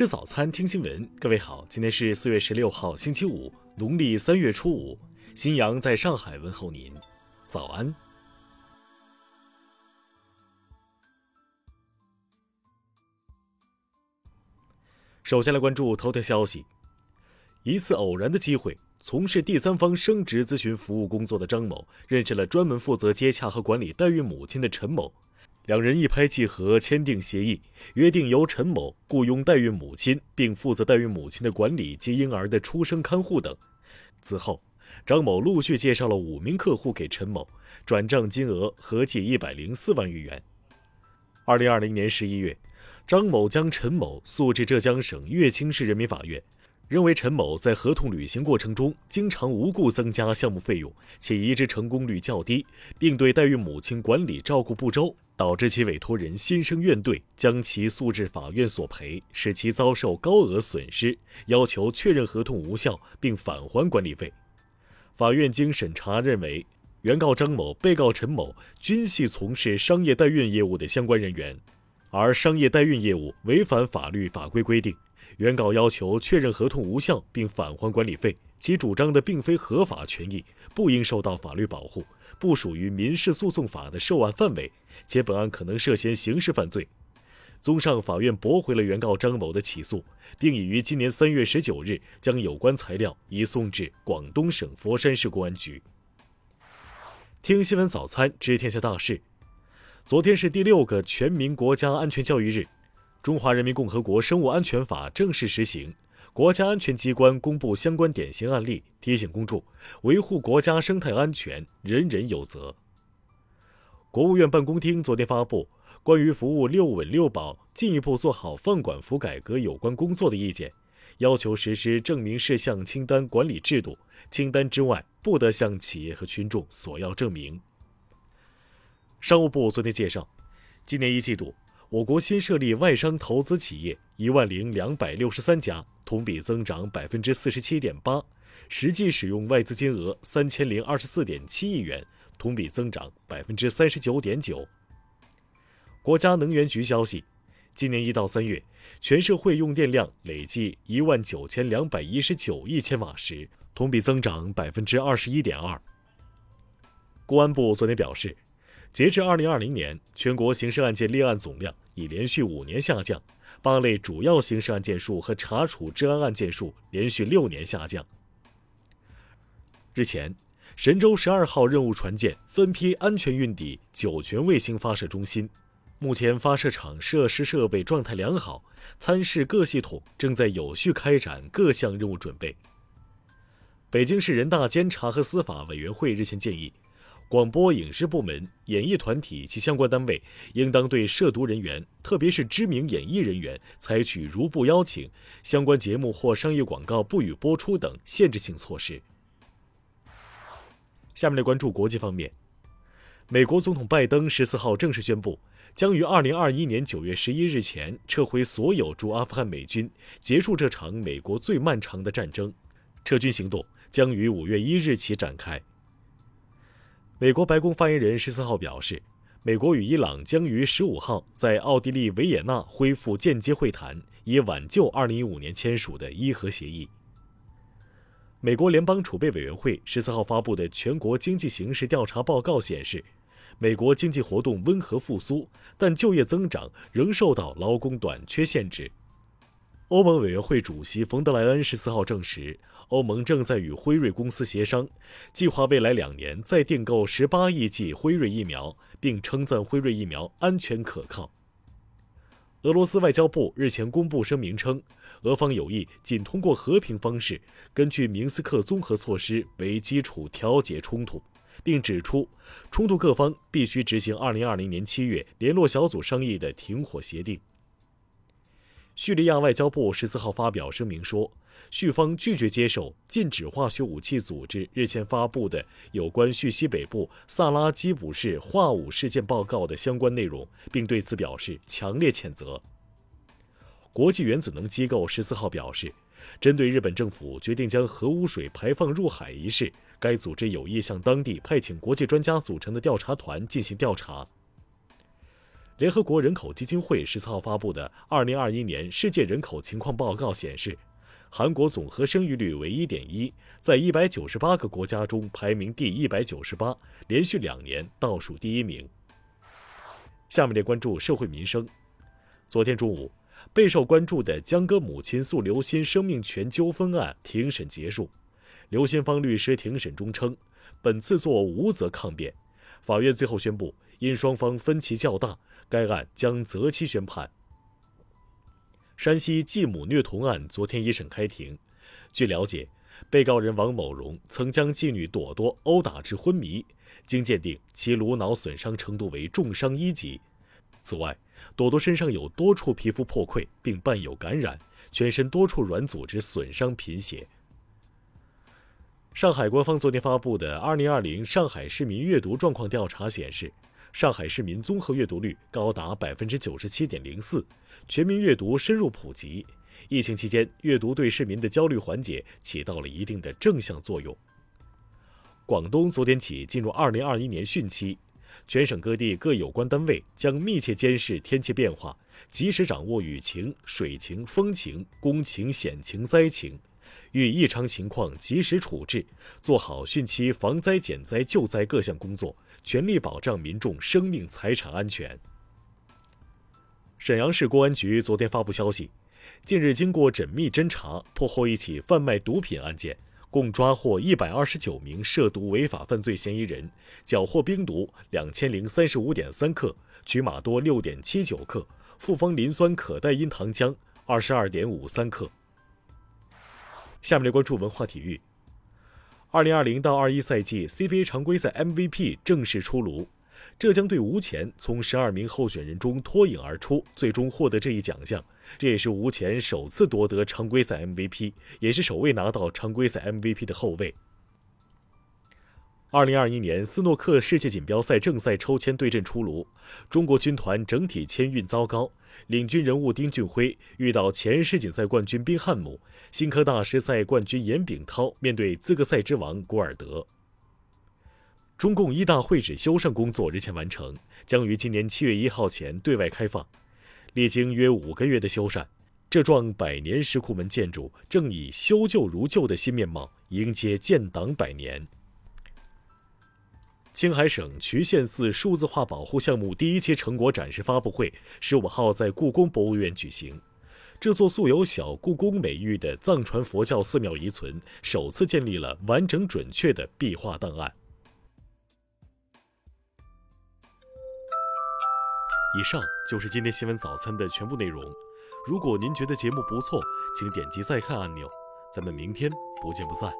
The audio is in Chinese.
吃早餐，听新闻。各位好，今天是四月十六号，星期五，农历三月初五。新阳在上海问候您，早安。首先来关注头条消息：一次偶然的机会，从事第三方升职咨询服务工作的张某认识了专门负责接洽和管理代孕母亲的陈某。两人一拍即合，签订协议，约定由陈某雇佣代孕母亲，并负责代孕母亲的管理及婴儿的出生看护等。此后，张某陆续介绍了五名客户给陈某，转账金额合计一百零四万余元。二零二零年十一月，张某将陈某诉至浙江省乐清市人民法院。认为陈某在合同履行过程中经常无故增加项目费用，且移植成功率较低，并对代孕母亲管理照顾不周，导致其委托人心生怨怼，将其诉至法院索赔，使其遭受高额损失，要求确认合同无效并返还管理费。法院经审查认为，原告张某、被告陈某均系从事商业代孕业务的相关人员，而商业代孕业务违反法律法规规定。原告要求确认合同无效并返还管理费，其主张的并非合法权益，不应受到法律保护，不属于民事诉讼法的受案范围，且本案可能涉嫌刑事犯罪。综上，法院驳回了原告张某的起诉，并已于今年三月十九日将有关材料移送至广东省佛山市公安局。听新闻早餐知天下大事。昨天是第六个全民国家安全教育日。中华人民共和国生物安全法正式实行，国家安全机关公布相关典型案例，提醒公众维护国家生态安全，人人有责。国务院办公厅昨天发布关于服务“六稳六保”进一步做好放管服改革有关工作的意见，要求实施证明事项清单管理制度，清单之外不得向企业和群众索要证明。商务部昨天介绍，今年一季度。我国新设立外商投资企业一万零两百六十三家，同比增长百分之四十七点八，实际使用外资金额三千零二十四点七亿元，同比增长百分之三十九点九。国家能源局消息，今年一到三月，全社会用电量累计一万九千两百一十九亿千瓦时，同比增长百分之二十一点二。公安部昨天表示。截至二零二零年，全国刑事案件立案总量已连续五年下降，八类主要刑事案件数和查处治安案件数连续六年下降。日前，神舟十二号任务船舰分批安全运抵酒泉卫星发射中心，目前发射场设施设备状态良好，参试各系统正在有序开展各项任务准备。北京市人大监察和司法委员会日前建议。广播影视部门、演艺团体及相关单位应当对涉毒人员，特别是知名演艺人员，采取如不邀请、相关节目或商业广告不予播出等限制性措施。下面来关注国际方面，美国总统拜登十四号正式宣布，将于二零二一年九月十一日前撤回所有驻阿富汗美军，结束这场美国最漫长的战争。撤军行动将于五月一日起展开。美国白宫发言人十四号表示，美国与伊朗将于十五号在奥地利维也纳恢复间接会谈，以挽救二零一五年签署的伊核协议。美国联邦储备委员会十四号发布的全国经济形势调查报告显示，美国经济活动温和复苏，但就业增长仍受到劳工短缺限制。欧盟委员会主席冯德莱恩十四号证实，欧盟正在与辉瑞公司协商，计划未来两年再订购十八亿剂辉瑞疫苗，并称赞辉瑞疫苗安全可靠。俄罗斯外交部日前公布声明称，俄方有意仅通过和平方式，根据明斯克综合措施为基础调解冲突，并指出，冲突各方必须执行二零二零年七月联络小组商议的停火协定。叙利亚外交部十四号发表声明说，叙方拒绝接受禁止化学武器组织日前发布的有关叙西北部萨拉基卜市化武事件报告的相关内容，并对此表示强烈谴责。国际原子能机构十四号表示，针对日本政府决定将核污水排放入海一事，该组织有意向当地派遣国际专家组成的调查团进行调查。联合国人口基金会十四号发布的《二零二一年世界人口情况报告》显示，韩国总和生育率为一点一，在一百九十八个国家中排名第一百九十八，连续两年倒数第一名。下面来关注社会民生。昨天中午，备受关注的江歌母亲诉刘鑫生命权纠纷案庭审结束，刘鑫方律师庭审中称，本次作无责抗辩。法院最后宣布，因双方分歧较大。该案将择期宣判。山西继母虐童案昨天一审开庭。据了解，被告人王某荣曾将继女朵朵殴打至昏迷，经鉴定，其颅脑损伤程度为重伤一级。此外，朵朵身上有多处皮肤破溃，并伴有感染，全身多处软组织损伤贫血。上海官方昨天发布的《二零二零上海市民阅读状况调查》显示。上海市民综合阅读率高达百分之九十七点零四，全民阅读深入普及。疫情期间，阅读对市民的焦虑缓解起到了一定的正向作用。广东昨天起进入二零二一年汛期，全省各地各有关单位将密切监视天气变化，及时掌握雨情、水情、风情、工情、险情、灾情。遇异常情况及时处置，做好汛期防灾减灾救灾各项工作，全力保障民众生命财产安全。沈阳市公安局昨天发布消息，近日经过缜密侦查，破获一起贩卖毒品案件，共抓获一百二十九名涉毒违法犯罪嫌疑人，缴获冰毒两千零三十五点三克，曲马多六点七九克，复方磷酸可待因糖浆二十二点五三克。下面来关注文化体育。二零二零到二一赛季 CBA 常规赛 MVP 正式出炉，浙江队吴前从十二名候选人中脱颖而出，最终获得这一奖项。这也是吴前首次夺得常规赛 MVP，也是首位拿到常规赛 MVP 的后卫。二零二一年斯诺克世界锦标赛正赛抽签对阵出炉，中国军团整体签运糟糕，领军人物丁俊晖遇到前世锦赛冠军宾汉姆，新科大师赛冠军严炳涛面对资格赛之王古尔德。中共一大会址修缮工作日前完成，将于今年七月一号前对外开放。历经约五个月的修缮，这幢百年石库门建筑正以修旧如旧的新面貌迎接建党百年。青海省渠县寺数字化保护项目第一期成果展示发布会十五号在故宫博物院举行。这座素有“小故宫”美誉的藏传佛教寺庙遗存，首次建立了完整准确的壁画档案。以上就是今天新闻早餐的全部内容。如果您觉得节目不错，请点击再看按钮。咱们明天不见不散。